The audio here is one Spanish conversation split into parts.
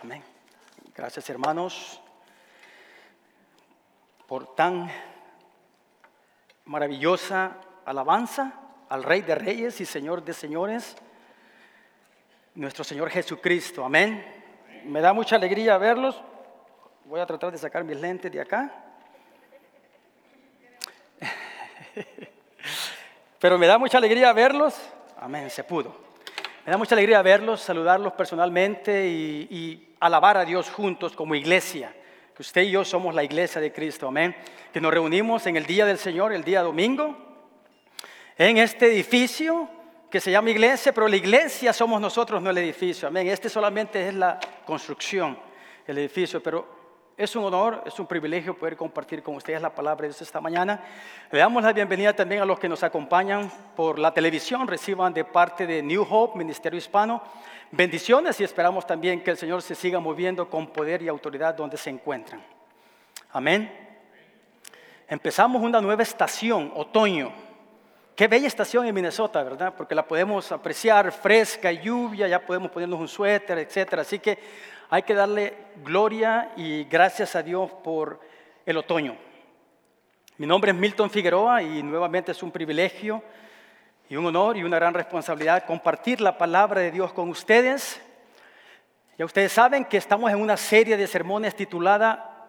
Amén. Gracias hermanos por tan maravillosa alabanza al Rey de Reyes y Señor de Señores, nuestro Señor Jesucristo. Amén. Me da mucha alegría verlos. Voy a tratar de sacar mis lentes de acá. Pero me da mucha alegría verlos. Amén, se pudo. Me da mucha alegría verlos, saludarlos personalmente y, alabar a Dios juntos como iglesia. Que usted y yo somos la iglesia de Cristo, amén. Que nos reunimos en el día del Señor, el día domingo, en este edificio que se llama iglesia, pero la iglesia somos nosotros, no el edificio, amén. Este solamente es la construcción, el edificio, pero es un honor, es un privilegio poder compartir con ustedes la palabra de esta mañana. Le damos la bienvenida también a los que nos acompañan por la televisión, reciban de parte de New Hope, Ministerio Hispano, bendiciones y esperamos también que el Señor se siga moviendo con poder y autoridad donde se encuentran. Amén. Empezamos una nueva estación, otoño. Qué bella estación en Minnesota, ¿verdad? Porque la podemos apreciar fresca, lluvia, ya podemos ponernos un suéter, etcétera. Así que hay que darle gloria y gracias a Dios por el otoño. Mi nombre es Milton Figueroa y nuevamente es un privilegio y un honor y una gran responsabilidad compartir la palabra de Dios con ustedes. Ya ustedes saben que estamos en una serie de sermones titulada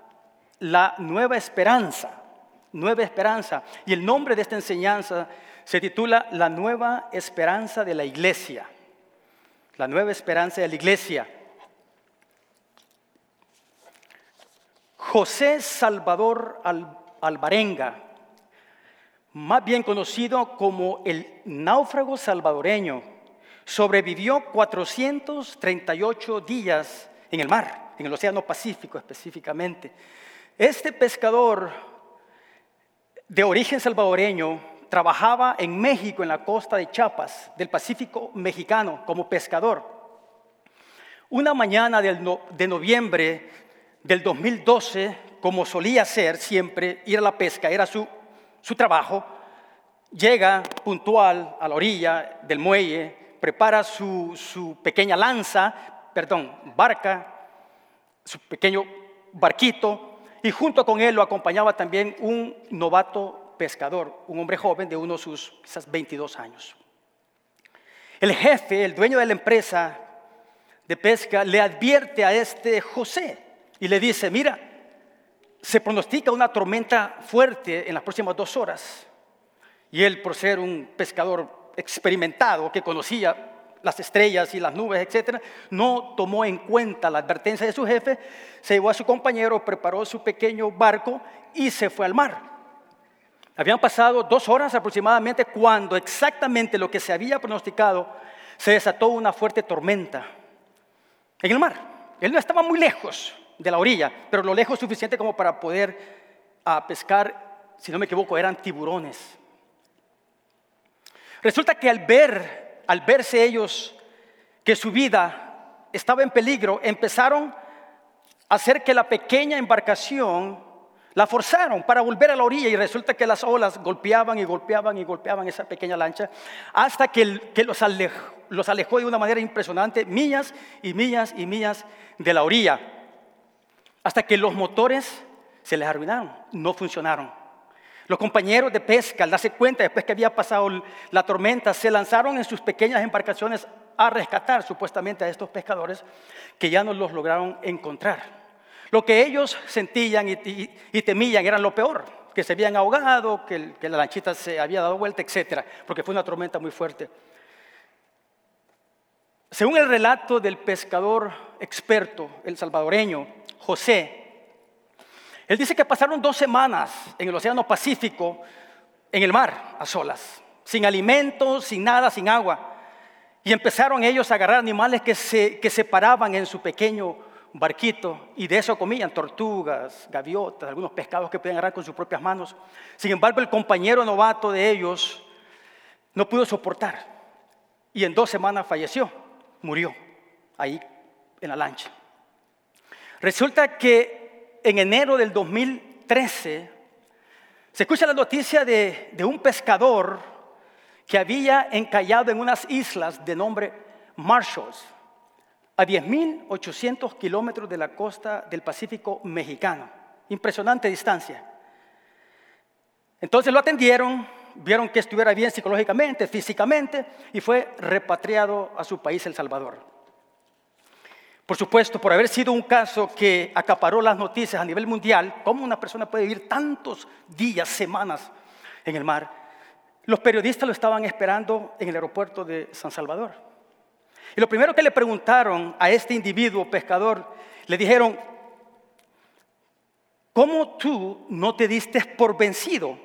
La Nueva Esperanza, Nueva Esperanza. Y el nombre de esta enseñanza se titula La Nueva Esperanza de la Iglesia. La Nueva Esperanza de la Iglesia. José Salvador Alvarenga, más bien conocido como el náufrago salvadoreño, sobrevivió 438 días en el mar, en el Océano Pacífico específicamente. Este pescador de origen salvadoreño trabajaba en México, en la costa de Chiapas, del Pacífico mexicano, como pescador. Una mañana de noviembre del 2012, como solía ser siempre, ir a la pesca, era su, su trabajo, llega puntual a la orilla del muelle, prepara su, su pequeña lanza, perdón, barca, su pequeño barquito, y junto con él lo acompañaba también un novato pescador, un hombre joven de unos sus quizás 22 años. El jefe, el dueño de la empresa de pesca, le advierte a este José, y le dice, mira, se pronostica una tormenta fuerte en las próximas dos horas. Y él, por ser un pescador experimentado que conocía las estrellas y las nubes, etcétera, no tomó en cuenta la advertencia de su jefe, se llevó a su compañero, preparó su pequeño barco y se fue al mar. Habían pasado dos horas aproximadamente cuando exactamente lo que se había pronosticado se desató una fuerte tormenta en el mar. Él no estaba muy lejos, de la orilla, pero lo lejos suficiente como para poder ah, pescar, si no me equivoco, eran tiburones. Resulta que al ver, al verse ellos que su vida estaba en peligro, empezaron a hacer que la pequeña embarcación la forzaron para volver a la orilla y resulta que las olas golpeaban y golpeaban y golpeaban esa pequeña lancha hasta que, los, los alejó de una manera impresionante, millas y millas y millas de la orilla hasta que los motores se les arruinaron, no funcionaron. Los compañeros de pesca, al darse cuenta después que había pasado la tormenta, se lanzaron en sus pequeñas embarcaciones a rescatar supuestamente a estos pescadores que ya no los lograron encontrar. Lo que ellos sentían y, temían era lo peor, que se habían ahogado, que, que la lanchita se había dado vuelta, etc., porque fue una tormenta muy fuerte. Según el relato del pescador experto, el salvadoreño, José, él dice que pasaron dos semanas en el Océano Pacífico, en el mar, a solas, sin alimentos, sin nada, sin agua. Y empezaron ellos a agarrar animales que se, que se paraban en su pequeño barquito y de eso comían tortugas, gaviotas, algunos pescados que podían agarrar con sus propias manos. Sin embargo, el compañero novato de ellos no pudo soportar y en dos semanas falleció, murió ahí en la lancha. Resulta que en enero del 2013 se escucha la noticia de, un pescador que había encallado en unas islas de nombre Marshalls. a 10.800 kilómetros de la costa del Pacífico mexicano. Impresionante distancia. Entonces lo atendieron, vieron que estuviera bien psicológicamente, físicamente, y fue repatriado a su país, El Salvador. Por supuesto, por haber sido un caso que acaparó las noticias a nivel mundial, ¿cómo una persona puede vivir tantos días, semanas en el mar? Los periodistas lo estaban esperando en el aeropuerto de San Salvador. Y lo primero que le preguntaron a este individuo pescador, le dijeron, ¿cómo tú no te diste por vencido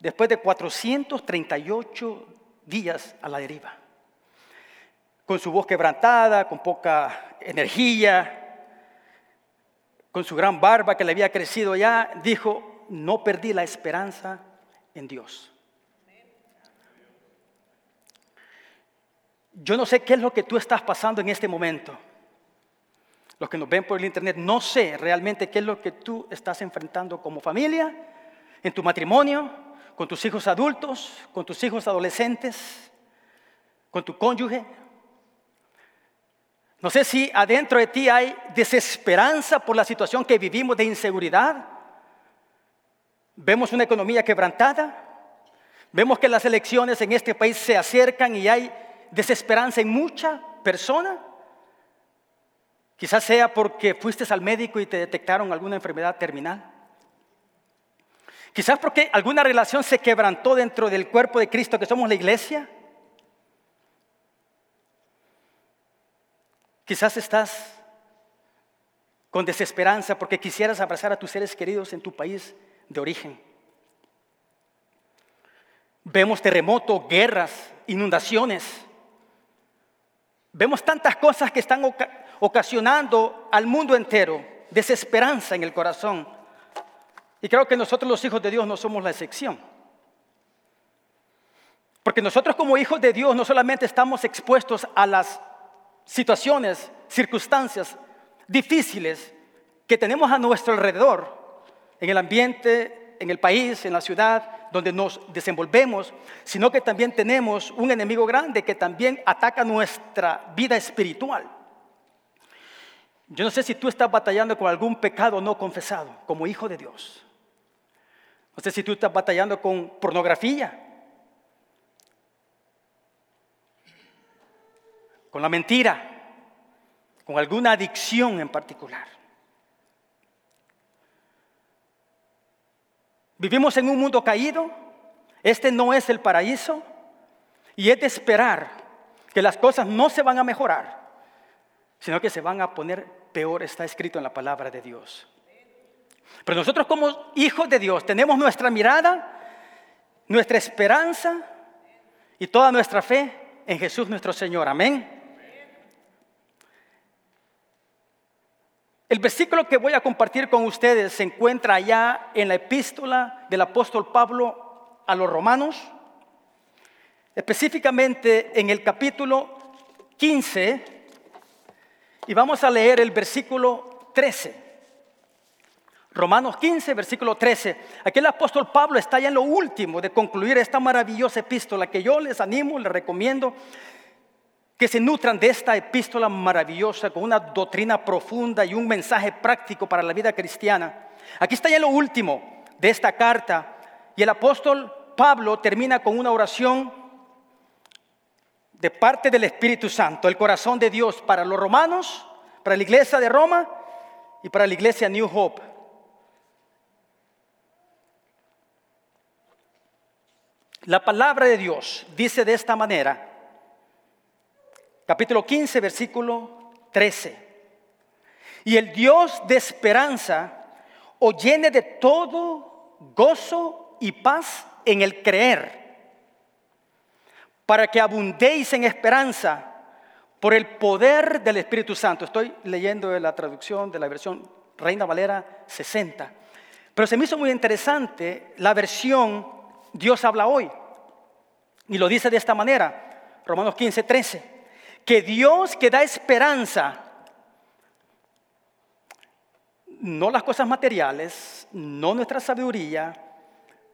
después de 438 días a la deriva? Con su voz quebrantada, con poca energía, con su gran barba que le había crecido ya, dijo, no perdí la esperanza en Dios. Yo no sé qué es lo que tú estás pasando en este momento. Los que nos ven por el internet, no sé realmente qué es lo que tú estás enfrentando como familia, en tu matrimonio, con tus hijos adultos, con tus hijos adolescentes, con tu cónyuge. No sé si adentro de ti hay desesperanza por la situación que vivimos de inseguridad. Vemos una economía quebrantada. Vemos que las elecciones en este país se acercan y hay desesperanza en mucha persona. Quizás sea porque fuiste al médico y te detectaron alguna enfermedad terminal. Quizás porque alguna relación se quebrantó dentro del cuerpo de Cristo que somos la iglesia. Quizás estás con desesperanza porque quisieras abrazar a tus seres queridos en tu país de origen. Vemos terremotos, guerras, inundaciones. Vemos tantas cosas que están ocasionando al mundo entero desesperanza en el corazón. Y creo que nosotros los hijos de Dios no somos la excepción. Porque nosotros como hijos de Dios no solamente estamos expuestos a las situaciones, circunstancias difíciles que tenemos a nuestro alrededor, en el ambiente, en el país, en la ciudad, donde nos desenvolvemos, sino que también tenemos un enemigo grande que también ataca nuestra vida espiritual. Yo no sé si tú estás batallando con algún pecado no confesado como hijo de Dios. No sé si tú estás batallando con pornografía, con la mentira, con alguna adicción en particular. Vivimos en un mundo caído, este no es el paraíso y es de esperar que las cosas no se van a mejorar, sino que se van a poner peor, está escrito en la palabra de Dios. Pero nosotros como hijos de Dios tenemos nuestra mirada, nuestra esperanza y toda nuestra fe en Jesús nuestro Señor. Amén. El versículo que voy a compartir con ustedes se encuentra allá en la epístola del apóstol Pablo a los romanos, específicamente en el capítulo 15, y vamos a leer el versículo 13. Romanos 15, versículo 13. Aquí el apóstol Pablo está ya en lo último de concluir esta maravillosa epístola que yo les animo, les recomiendo que se nutran de esta epístola maravillosa con una doctrina profunda y un mensaje práctico para la vida cristiana. Aquí está ya lo último de esta carta y el apóstol Pablo termina con una oración de parte del Espíritu Santo, el corazón de Dios para los romanos, para la iglesia de Roma y para la iglesia New Hope. La palabra de Dios dice de esta manera, capítulo 15, versículo 13. Y el Dios de esperanza os llene de todo gozo y paz en el creer, para que abundéis en esperanza por el poder del Espíritu Santo. Estoy leyendo la traducción de la versión Reina Valera 60. Pero se me hizo muy interesante la versión Dios habla hoy. Y lo dice de esta manera, Romanos 15, 13 que Dios que da esperanza, no las cosas materiales, no nuestra sabiduría,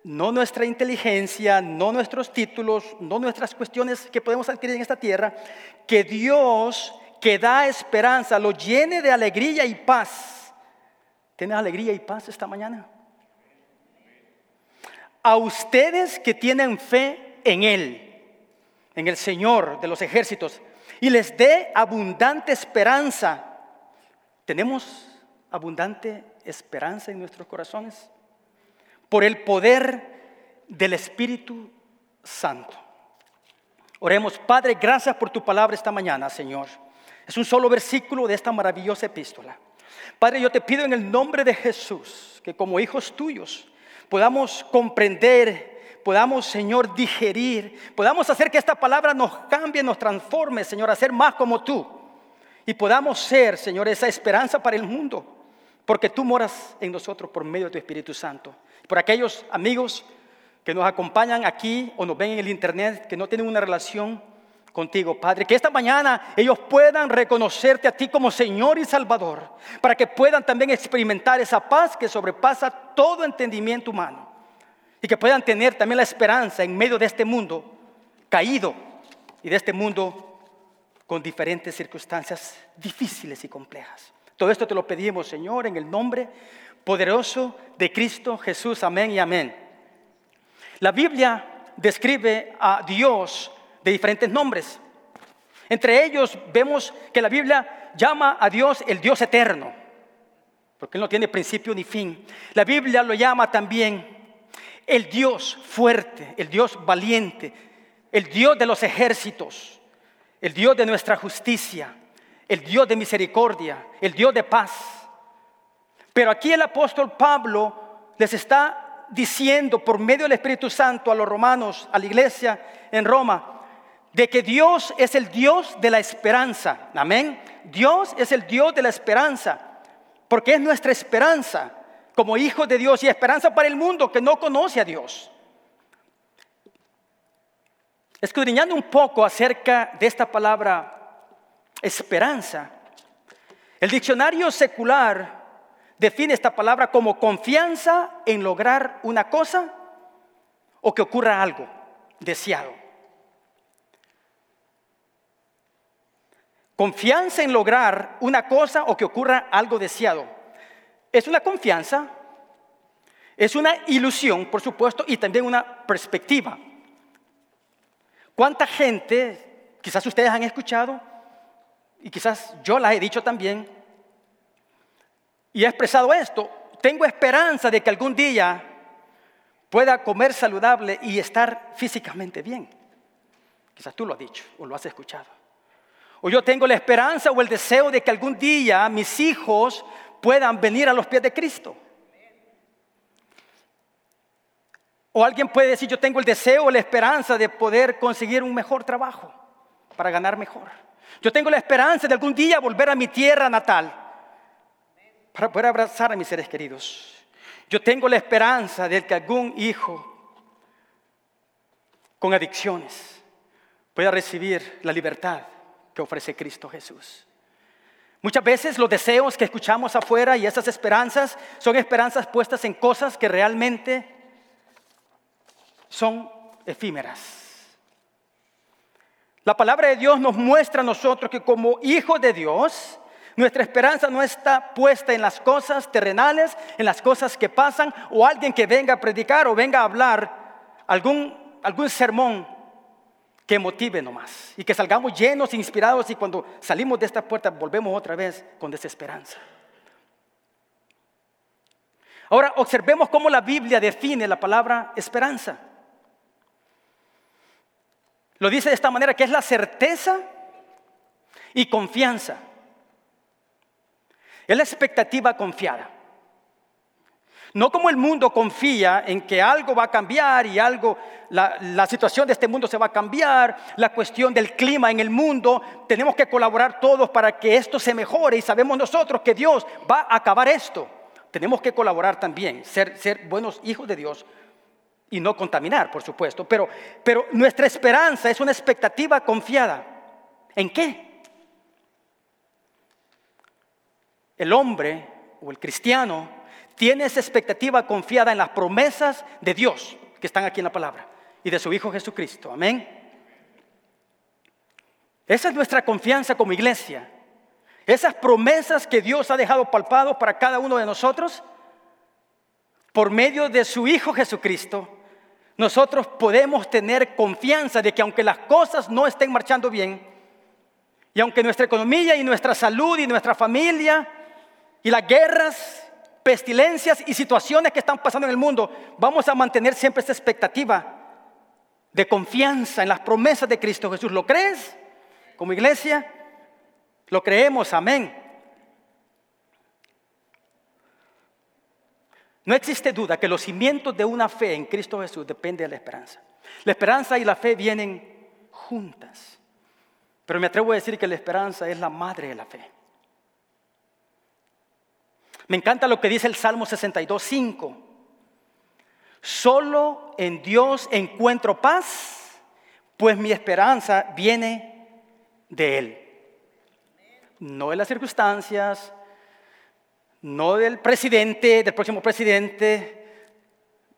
no nuestra inteligencia, no nuestros títulos, no nuestras cuestiones que podemos adquirir en esta tierra, que Dios que da esperanza, lo llene de alegría y paz. ¿Tienes alegría y paz esta mañana? A ustedes que tienen fe en Él, en el Señor de los ejércitos, y les dé abundante esperanza. ¿Tenemos abundante esperanza en nuestros corazones? Por el poder del Espíritu Santo. Oremos, Padre, gracias por tu palabra esta mañana, Señor. Es un solo versículo de esta maravillosa epístola. Padre, yo te pido en el nombre de Jesús que como hijos tuyos podamos comprender, podamos, Señor, digerir, podamos hacer que esta palabra nos cambie, nos transforme, Señor, a ser más como tú. Y podamos ser, Señor, esa esperanza para el mundo, porque tú moras en nosotros por medio de tu Espíritu Santo. Por aquellos amigos que nos acompañan aquí o nos ven en el Internet, que no tienen una relación contigo, Padre. Que esta mañana ellos puedan reconocerte a ti como Señor y Salvador, para que puedan también experimentar esa paz que sobrepasa todo entendimiento humano. Y que puedan tener también la esperanza en medio de este mundo caído y de este mundo con diferentes circunstancias difíciles y complejas. Todo esto te lo pedimos, Señor, en el nombre poderoso de Cristo Jesús. Amén y amén. La Biblia describe a Dios de diferentes nombres. Entre ellos vemos que la Biblia llama a Dios el Dios eterno, porque Él no tiene principio ni fin. La Biblia lo llama también el Dios fuerte, el Dios valiente, el Dios de los ejércitos, el Dios de nuestra justicia, el Dios de misericordia, el Dios de paz. Pero aquí el apóstol Pablo les está diciendo por medio del Espíritu Santo a los romanos, a la iglesia en Roma, de que Dios es el Dios de la esperanza. Amén. Dios es el Dios de la esperanza, porque es nuestra esperanza como hijos de Dios y esperanza para el mundo que no conoce a Dios. Escudriñando un poco acerca de esta palabra esperanza, el diccionario secular define esta palabra como confianza en lograr una cosa o que ocurra algo deseado. Confianza en lograr una cosa o que ocurra algo deseado. Es una confianza, es una ilusión, por supuesto, y también una perspectiva. ¿Cuánta gente, quizás ustedes han escuchado, y quizás yo la he dicho también, y he expresado esto. Tengo esperanza de que algún día pueda comer saludable y estar físicamente bien. Quizás tú lo has dicho o lo has escuchado. O yo tengo la esperanza o el deseo de que algún día mis hijos puedan venir a los pies de Cristo. O alguien puede decir, yo tengo el deseo o la esperanza de poder conseguir un mejor trabajo para ganar mejor. Yo tengo la esperanza de algún día volver a mi tierra natal para poder abrazar a mis seres queridos. Yo tengo la esperanza de que algún hijo con adicciones pueda recibir la libertad que ofrece Cristo Jesús. Muchas veces los deseos que escuchamos afuera y esas esperanzas son esperanzas puestas en cosas que realmente son efímeras. La palabra de Dios nos muestra a nosotros que como hijos de Dios nuestra esperanza no está puesta en las cosas terrenales, en las cosas que pasan, o alguien que venga a predicar o venga a hablar algún, algún sermón que motive nomás. Y que salgamos llenos, inspirados y cuando salimos de esta puerta volvemos otra vez con desesperanza. Ahora observemos cómo la Biblia define la palabra esperanza. Lo dice de esta manera, que es la certeza y confianza. Es la expectativa confiada. No como el mundo confía en que algo va a cambiar y algo, la, situación de este mundo se va a cambiar, la cuestión del clima en el mundo, tenemos que colaborar todos para que esto se mejore y sabemos nosotros que Dios va a acabar esto. Tenemos que colaborar también, ser, ser buenos hijos de Dios y no contaminar, por supuesto, pero, pero nuestra esperanza es una expectativa confiada. ¿En qué? el hombre o el cristiano tiene esa expectativa confiada en las promesas de Dios que están aquí en la palabra y de su Hijo Jesucristo. Amén. Esa es nuestra confianza como iglesia. Esas promesas que Dios ha dejado palpados para cada uno de nosotros, por medio de su Hijo Jesucristo, nosotros podemos tener confianza de que aunque las cosas no estén marchando bien, y aunque nuestra economía y nuestra salud y nuestra familia y las guerras, pestilencias y situaciones que están pasando en el mundo, vamos a mantener siempre esa expectativa de confianza en las promesas de Cristo Jesús. ¿Lo crees? Como iglesia, lo creemos, amén. No existe duda que los cimientos de una fe en Cristo Jesús dependen de la esperanza. La esperanza y la fe vienen juntas. Pero me atrevo a decir que la esperanza es la madre de la fe. Me encanta lo que dice el Salmo 62, 5. Solo en Dios encuentro paz, pues mi esperanza viene de Él. No de las circunstancias, no del presidente, del próximo presidente,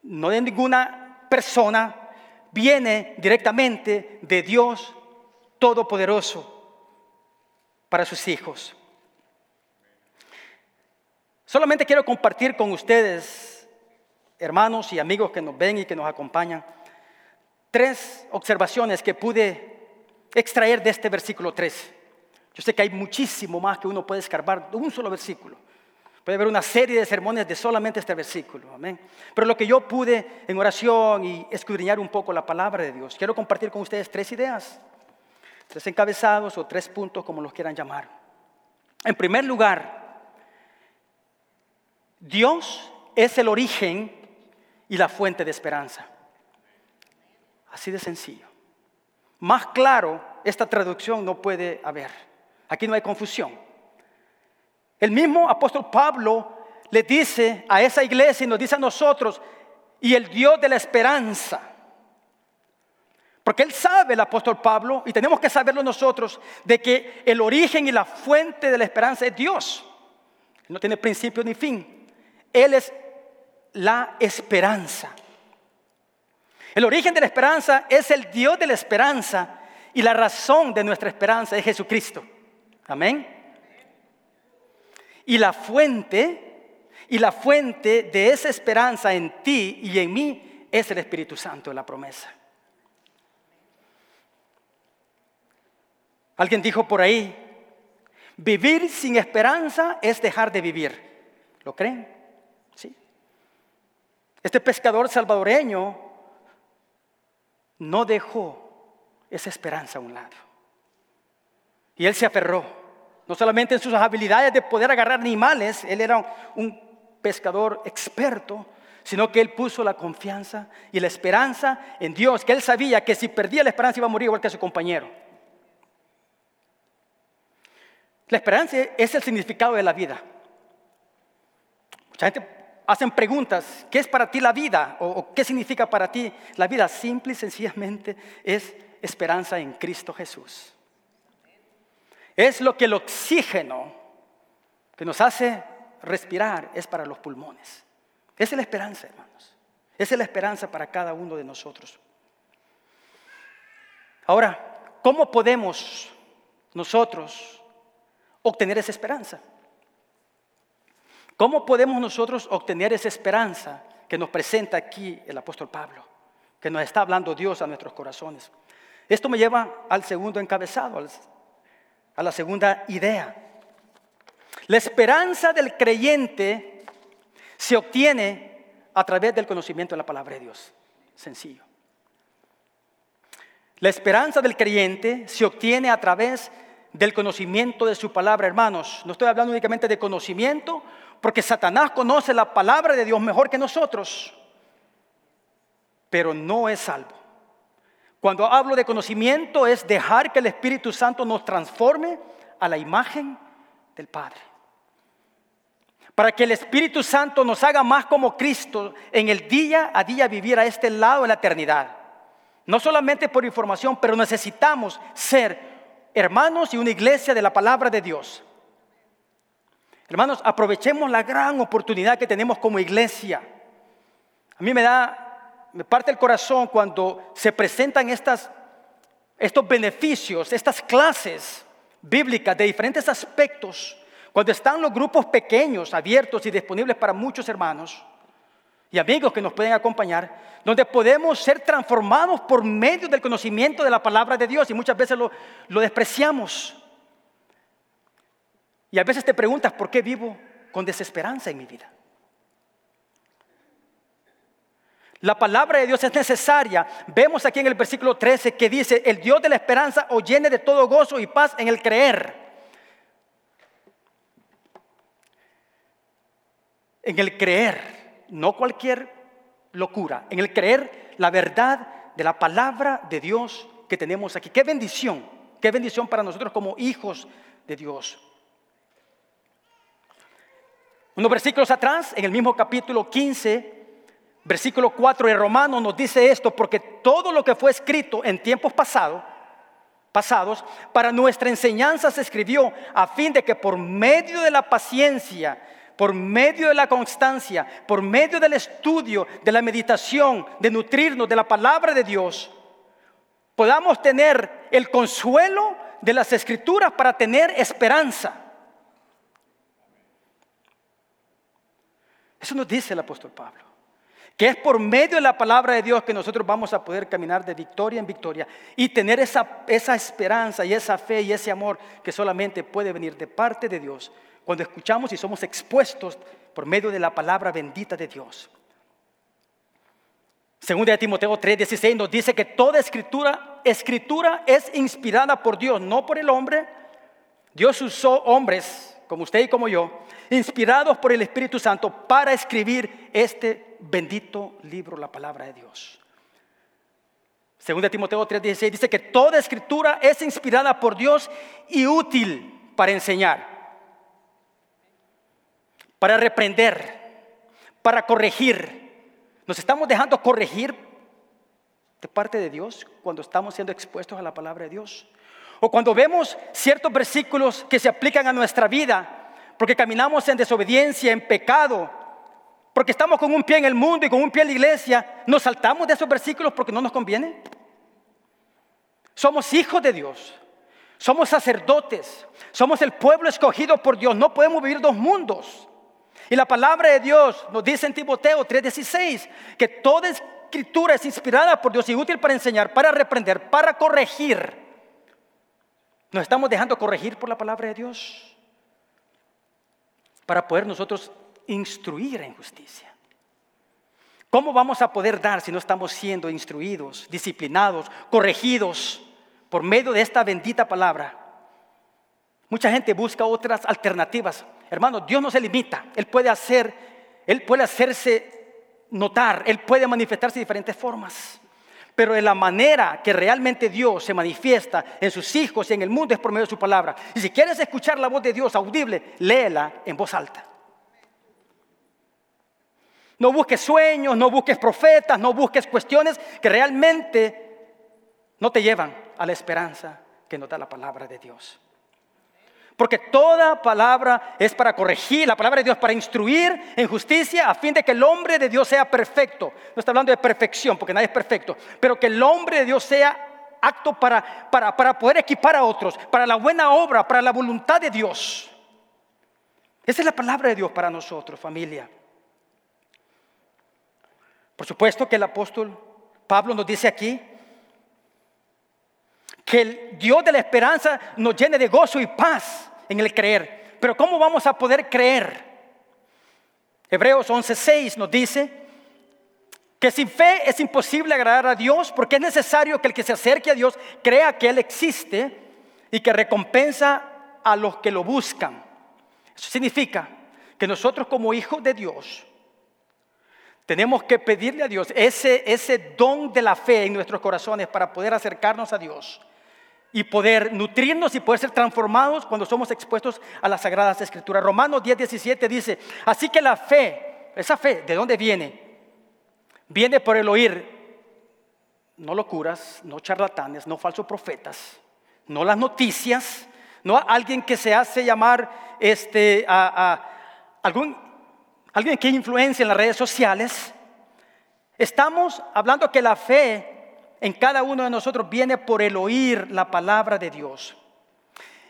no de ninguna persona, viene directamente de Dios Todopoderoso para sus hijos. Solamente quiero compartir con ustedes, hermanos y amigos que nos ven y que nos acompañan, tres observaciones que pude extraer de este versículo 3. Yo sé que hay muchísimo más que uno puede escarbar de un solo versículo. Puede haber una serie de sermones de solamente este versículo. Amén. Pero lo que yo pude en oración y escudriñar un poco la palabra de Dios, quiero compartir con ustedes tres ideas, tres encabezados o tres puntos, como los quieran llamar. En primer lugar, Dios es el origen y la fuente de esperanza. Así de sencillo. Más claro, esta traducción no puede haber. Aquí no hay confusión. El mismo apóstol Pablo le dice a esa iglesia y nos dice a nosotros, y el Dios de la esperanza. Porque él sabe, el apóstol Pablo, y tenemos que saberlo nosotros, de que el origen y la fuente de la esperanza es Dios. no tiene principio ni fin. Él es la esperanza. El origen de la esperanza es el Dios de la esperanza y la razón de nuestra esperanza es Jesucristo. Amén. Y la fuente, y la fuente de esa esperanza en ti y en mí es el Espíritu Santo, la promesa. Alguien dijo por ahí, vivir sin esperanza es dejar de vivir. ¿Lo creen? Este pescador salvadoreño no dejó esa esperanza a un lado. Y él se aferró no solamente en sus habilidades de poder agarrar animales, él era un pescador experto, sino que él puso la confianza y la esperanza en Dios, que él sabía que si perdía la esperanza iba a morir igual que su compañero. La esperanza es el significado de la vida. Mucha gente hacen preguntas, ¿qué es para ti la vida? ¿O, qué significa para ti la vida? Simple y sencillamente es esperanza en Cristo Jesús. Es lo que el oxígeno que nos hace respirar es para los pulmones. Esa es la esperanza, hermanos. Esa es la esperanza para cada uno de nosotros. Ahora, ¿cómo podemos nosotros obtener esa esperanza? ¿Cómo podemos nosotros obtener esa esperanza que nos presenta aquí el apóstol Pablo? Que nos está hablando Dios a nuestros corazones. Esto me lleva al segundo encabezado, a la segunda idea. La esperanza del creyente se obtiene a través del conocimiento de la palabra de Dios. Sencillo. La esperanza del creyente se obtiene a través del conocimiento de su palabra, hermanos. No estoy hablando únicamente de conocimiento, porque Satanás conoce la palabra de Dios mejor que nosotros, pero no es salvo. Cuando hablo de conocimiento es dejar que el Espíritu Santo nos transforme a la imagen del Padre. Para que el Espíritu Santo nos haga más como Cristo en el día a día vivir a este lado de la eternidad. No solamente por información, pero necesitamos ser hermanos y una iglesia de la palabra de Dios. Hermanos, aprovechemos la gran oportunidad que tenemos como iglesia. A mí me da me parte el corazón cuando se presentan estos beneficios, estas clases bíblicas de diferentes aspectos, cuando están los grupos pequeños, abiertos y disponibles para muchos hermanos y amigos que nos pueden acompañar, donde podemos ser transformados por medio del conocimiento de la palabra de Dios y muchas veces lo despreciamos. Y a veces te preguntas, ¿por qué vivo con desesperanza en mi vida? La palabra de Dios es necesaria. Vemos aquí en el versículo 13 que dice, el Dios de la esperanza os llene de todo gozo y paz en el creer. En el creer, no cualquier locura, en el creer la verdad de la palabra de Dios que tenemos aquí. Qué bendición, qué bendición para nosotros como hijos de Dios. Unos versículos atrás, en el mismo capítulo 15, versículo 4 de Romanos nos dice esto, porque todo lo que fue escrito en tiempos pasados, pasados, para nuestra enseñanza se escribió a fin de que por medio de la paciencia, por medio de la constancia, por medio del estudio, de la meditación, de nutrirnos de la palabra de Dios, podamos tener el consuelo de las escrituras para tener esperanza. Eso nos dice el apóstol Pablo que es por medio de la palabra de Dios que nosotros vamos a poder caminar de victoria en victoria y tener esa, esa esperanza y esa fe y ese amor que solamente puede venir de parte de Dios cuando escuchamos y somos expuestos por medio de la palabra bendita de Dios. Según de Timoteo 3:16 nos dice que toda escritura, escritura es inspirada por Dios, no por el hombre. Dios usó hombres como usted y como yo, inspirados por el Espíritu Santo para escribir este bendito libro, la palabra de Dios. Según de Timoteo 3:16 dice que toda escritura es inspirada por Dios y útil para enseñar, para reprender, para corregir. Nos estamos dejando corregir de parte de Dios cuando estamos siendo expuestos a la palabra de Dios. O cuando vemos ciertos versículos que se aplican a nuestra vida, porque caminamos en desobediencia, en pecado, porque estamos con un pie en el mundo y con un pie en la iglesia, nos saltamos de esos versículos porque no nos conviene. Somos hijos de Dios, somos sacerdotes, somos el pueblo escogido por Dios, no podemos vivir dos mundos. Y la palabra de Dios nos dice en Timoteo 3:16 que toda escritura es inspirada por Dios y útil para enseñar, para reprender, para corregir. Nos estamos dejando corregir por la palabra de Dios para poder nosotros instruir en justicia. ¿Cómo vamos a poder dar si no estamos siendo instruidos, disciplinados, corregidos por medio de esta bendita palabra? Mucha gente busca otras alternativas. Hermano, Dios no se limita. Él puede hacer, Él puede hacerse notar, Él puede manifestarse de diferentes formas. Pero de la manera que realmente Dios se manifiesta en sus hijos y en el mundo es por medio de su palabra. Y si quieres escuchar la voz de Dios audible, léela en voz alta. No busques sueños, no busques profetas, no busques cuestiones que realmente no te llevan a la esperanza que nos da la palabra de Dios. Porque toda palabra es para corregir, la palabra de Dios para instruir en justicia a fin de que el hombre de Dios sea perfecto. No está hablando de perfección, porque nadie es perfecto, pero que el hombre de Dios sea acto para, para, para poder equipar a otros, para la buena obra, para la voluntad de Dios. Esa es la palabra de Dios para nosotros, familia. Por supuesto que el apóstol Pablo nos dice aquí que el Dios de la esperanza nos llene de gozo y paz en el creer. Pero ¿cómo vamos a poder creer? Hebreos 11:6 nos dice que sin fe es imposible agradar a Dios porque es necesario que el que se acerque a Dios crea que Él existe y que recompensa a los que lo buscan. Eso significa que nosotros como hijos de Dios tenemos que pedirle a Dios ese, ese don de la fe en nuestros corazones para poder acercarnos a Dios y poder nutrirnos y poder ser transformados cuando somos expuestos a las sagradas escrituras. Romanos 10, 17 dice, así que la fe, esa fe, ¿de dónde viene? Viene por el oír, no locuras, no charlatanes, no falsos profetas, no las noticias, no alguien que se hace llamar este, a, algún alguien que influencia en las redes sociales, estamos hablando que la fe en cada uno de nosotros viene por el oír la palabra de Dios.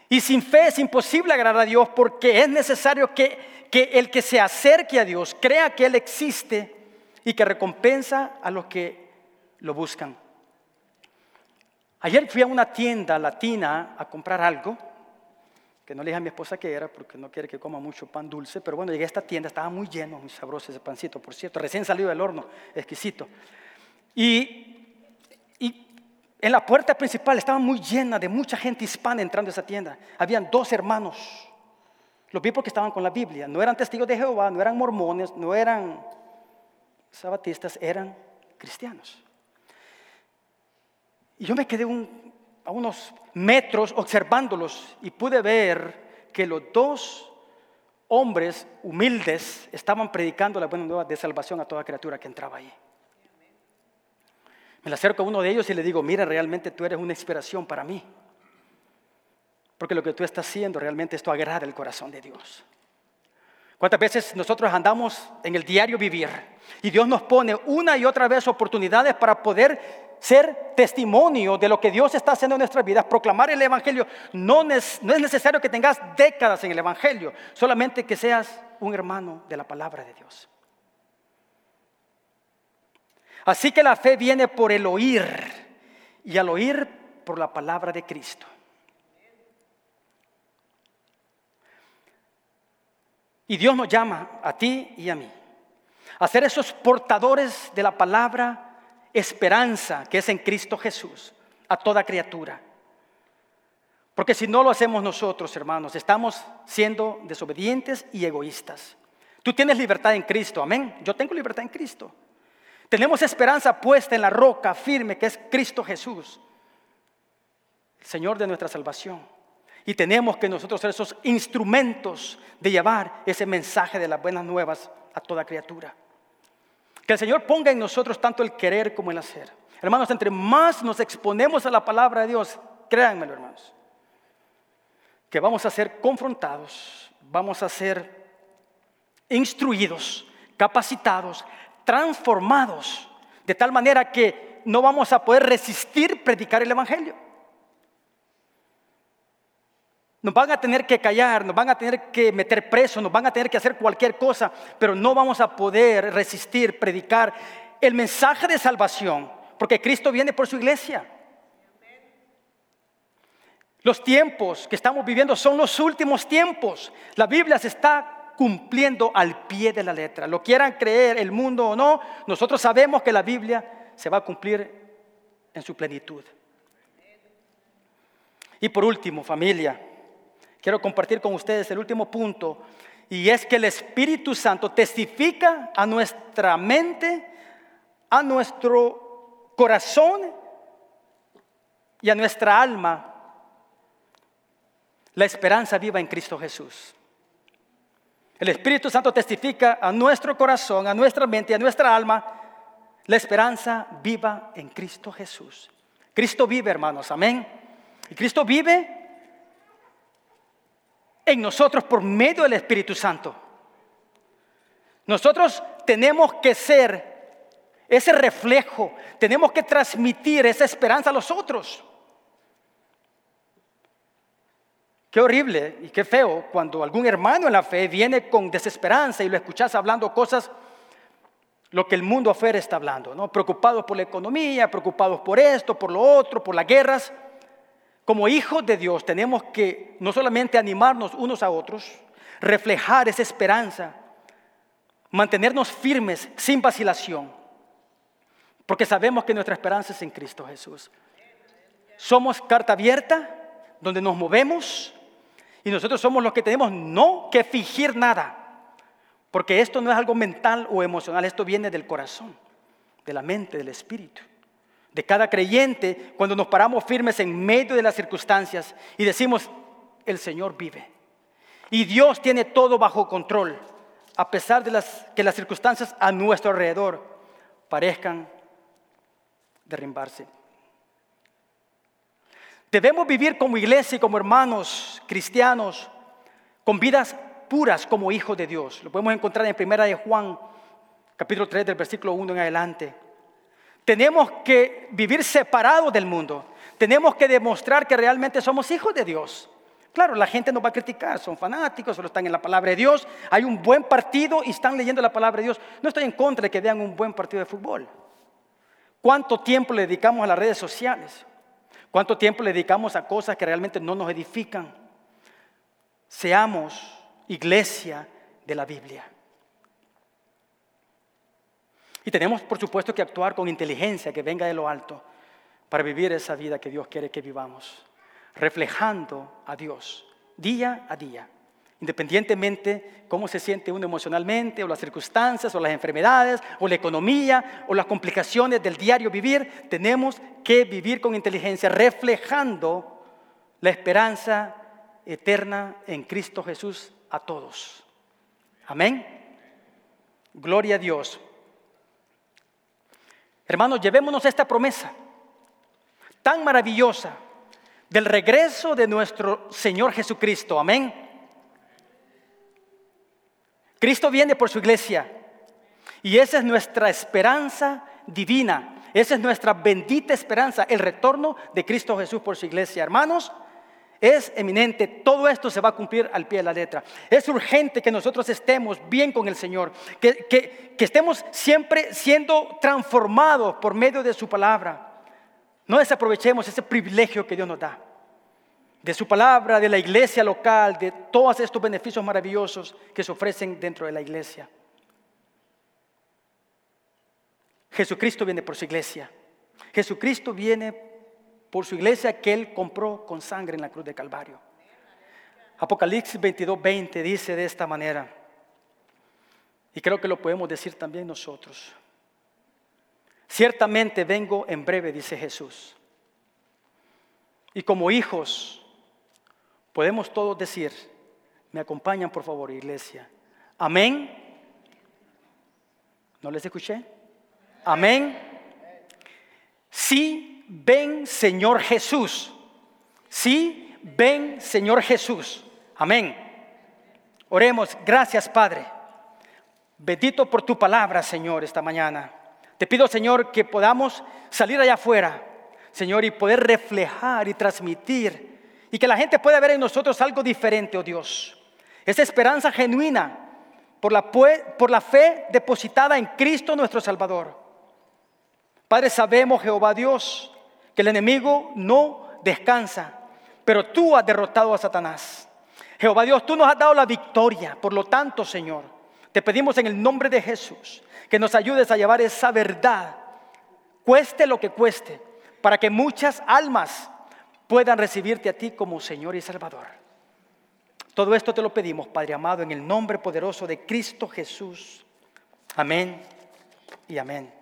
Y sin fe es imposible agradar a Dios porque es necesario que, que el que se acerque a Dios crea que Él existe y que recompensa a los que lo buscan. Ayer fui a una tienda latina a comprar algo, que no le dije a mi esposa que era porque no quiere que coma mucho pan dulce, pero bueno, llegué a esta tienda, estaba muy lleno, muy sabroso ese pancito, por cierto, recién salido del horno, exquisito. Y, en la puerta principal estaba muy llena de mucha gente hispana entrando a esa tienda. Habían dos hermanos. Los vi porque estaban con la Biblia. No eran testigos de Jehová, no eran mormones, no eran sabatistas, eran cristianos. Y yo me quedé a unos metros observándolos y pude ver que los dos hombres humildes estaban predicando la buena nueva de salvación a toda criatura que entraba ahí. Me le acerco a uno de ellos y le digo, mira, realmente tú eres una inspiración para mí. Porque lo que tú estás haciendo realmente esto agrada el corazón de Dios. ¿Cuántas veces nosotros andamos en el diario vivir y Dios nos pone una y otra vez oportunidades para poder ser testimonio de lo que Dios está haciendo en nuestras vidas, proclamar el Evangelio. No no es necesario que tengas décadas en el Evangelio, solamente que seas un hermano de la palabra de Dios. Así que la fe viene por el oír y al oír por la palabra de Cristo. Y Dios nos llama a ti y a mí a ser esos portadores de la palabra esperanza que es en Cristo Jesús a toda criatura. Porque si no lo hacemos nosotros, hermanos, estamos siendo desobedientes y egoístas. Tú tienes libertad en Cristo, amén. Yo tengo libertad en Cristo. Tenemos esperanza puesta en la roca firme que es Cristo Jesús, el Señor de nuestra salvación. Y tenemos que nosotros ser esos instrumentos de llevar ese mensaje de las buenas nuevas a toda criatura. Que el Señor ponga en nosotros tanto el querer como el hacer. Hermanos, entre más nos exponemos a la palabra de Dios, créanmelo, hermanos, que vamos a ser confrontados, vamos a ser instruidos, capacitados, transformados, de tal manera que no vamos a poder resistir predicar el Evangelio. Nos van a tener que callar, nos van a tener que meter preso, nos van a tener que hacer cualquier cosa, pero no vamos a poder resistir, predicar el mensaje de salvación, porque Cristo viene por su iglesia. Los tiempos que estamos viviendo son los últimos tiempos. La Biblia se está cumpliendo al pie de la letra. Lo quieran creer el mundo o no, nosotros sabemos que la Biblia se va a cumplir en su plenitud. Y por último, familia, quiero compartir con ustedes el último punto, y es que el Espíritu Santo testifica a nuestra mente, a nuestro corazón y a nuestra alma la esperanza viva en Cristo Jesús. El Espíritu Santo testifica a nuestro corazón, a nuestra mente, a nuestra alma, la esperanza viva en Cristo Jesús. Cristo vive, hermanos, amén. Y Cristo vive en nosotros por medio del Espíritu Santo. Nosotros tenemos que ser ese reflejo, tenemos que transmitir esa esperanza a los otros. Qué horrible y qué feo cuando algún hermano en la fe viene con desesperanza y lo escuchas hablando cosas, lo que el mundo afuera está hablando, ¿no? Preocupados por la economía, preocupados por esto, por lo otro, por las guerras. Como hijos de Dios tenemos que no solamente animarnos unos a otros, reflejar esa esperanza, mantenernos firmes sin vacilación, porque sabemos que nuestra esperanza es en Cristo Jesús. Somos carta abierta donde nos movemos y nosotros somos los que tenemos no que fingir nada, porque esto no es algo mental o emocional, esto viene del corazón, de la mente, del espíritu de cada creyente cuando nos paramos firmes en medio de las circunstancias y decimos, el Señor vive. Y Dios tiene todo bajo control, a pesar de las, que las circunstancias a nuestro alrededor parezcan derrumbarse. Debemos vivir como iglesia y como hermanos cristianos, con vidas puras como hijos de Dios. Lo podemos encontrar en primera de Juan, capítulo 3, del versículo 1 en adelante. Tenemos que vivir separados del mundo. Tenemos que demostrar que realmente somos hijos de Dios. Claro, la gente nos va a criticar, son fanáticos, solo están en la palabra de Dios, hay un buen partido y están leyendo la palabra de Dios. No estoy en contra de que vean un buen partido de fútbol. ¿Cuánto tiempo le dedicamos a las redes sociales? ¿Cuánto tiempo le dedicamos a cosas que realmente no nos edifican? Seamos iglesia de la Biblia. Y tenemos, por supuesto, que actuar con inteligencia que venga de lo alto para vivir esa vida que Dios quiere que vivamos, reflejando a Dios día a día, independientemente cómo se siente uno emocionalmente, o las circunstancias, o las enfermedades, o la economía, o las complicaciones del diario vivir, tenemos que vivir con inteligencia, reflejando la esperanza eterna en Cristo Jesús a todos. Amén. Gloria a Dios. Hermanos, llevémonos esta promesa tan maravillosa del regreso de nuestro Señor Jesucristo. Amén. Cristo viene por su iglesia y esa es nuestra esperanza divina. Esa es nuestra bendita esperanza, el retorno de Cristo Jesús por su iglesia. Hermanos, es eminente, todo esto se va a cumplir al pie de la letra. Es urgente que nosotros estemos bien con el Señor, que, que, estemos siempre siendo transformados por medio de su palabra. No desaprovechemos ese privilegio que Dios nos da. De su palabra, de la iglesia local, de todos estos beneficios maravillosos que se ofrecen dentro de la iglesia. Jesucristo viene por su iglesia. Jesucristo viene por su iglesia que Él compró con sangre en la cruz de Calvario. Apocalipsis 22, 20 dice de esta manera, y creo que lo podemos decir también nosotros. Ciertamente vengo en breve, dice Jesús. Y como hijos, podemos todos decir, me acompañan por favor, iglesia. Amén. ¿No les escuché? Amén. Sí ven Señor Jesús. Sí, ven Señor Jesús. Amén. Oremos, gracias Padre. Bendito por tu palabra, Señor, esta mañana. Te pido, Señor, que podamos salir allá afuera, Señor, y poder reflejar y transmitir y que la gente pueda ver en nosotros algo diferente, oh Dios. Esa esperanza genuina por la, por la fe depositada en Cristo nuestro Salvador. Padre, sabemos, Jehová Dios, que el enemigo no descansa, pero tú has derrotado a Satanás. Jehová Dios, tú nos has dado la victoria. Por lo tanto, Señor, te pedimos en el nombre de Jesús que nos ayudes a llevar esa verdad, cueste lo que cueste, para que muchas almas puedan recibirte a ti como Señor y Salvador. Todo esto te lo pedimos, Padre amado, en el nombre poderoso de Cristo Jesús. Amén y amén.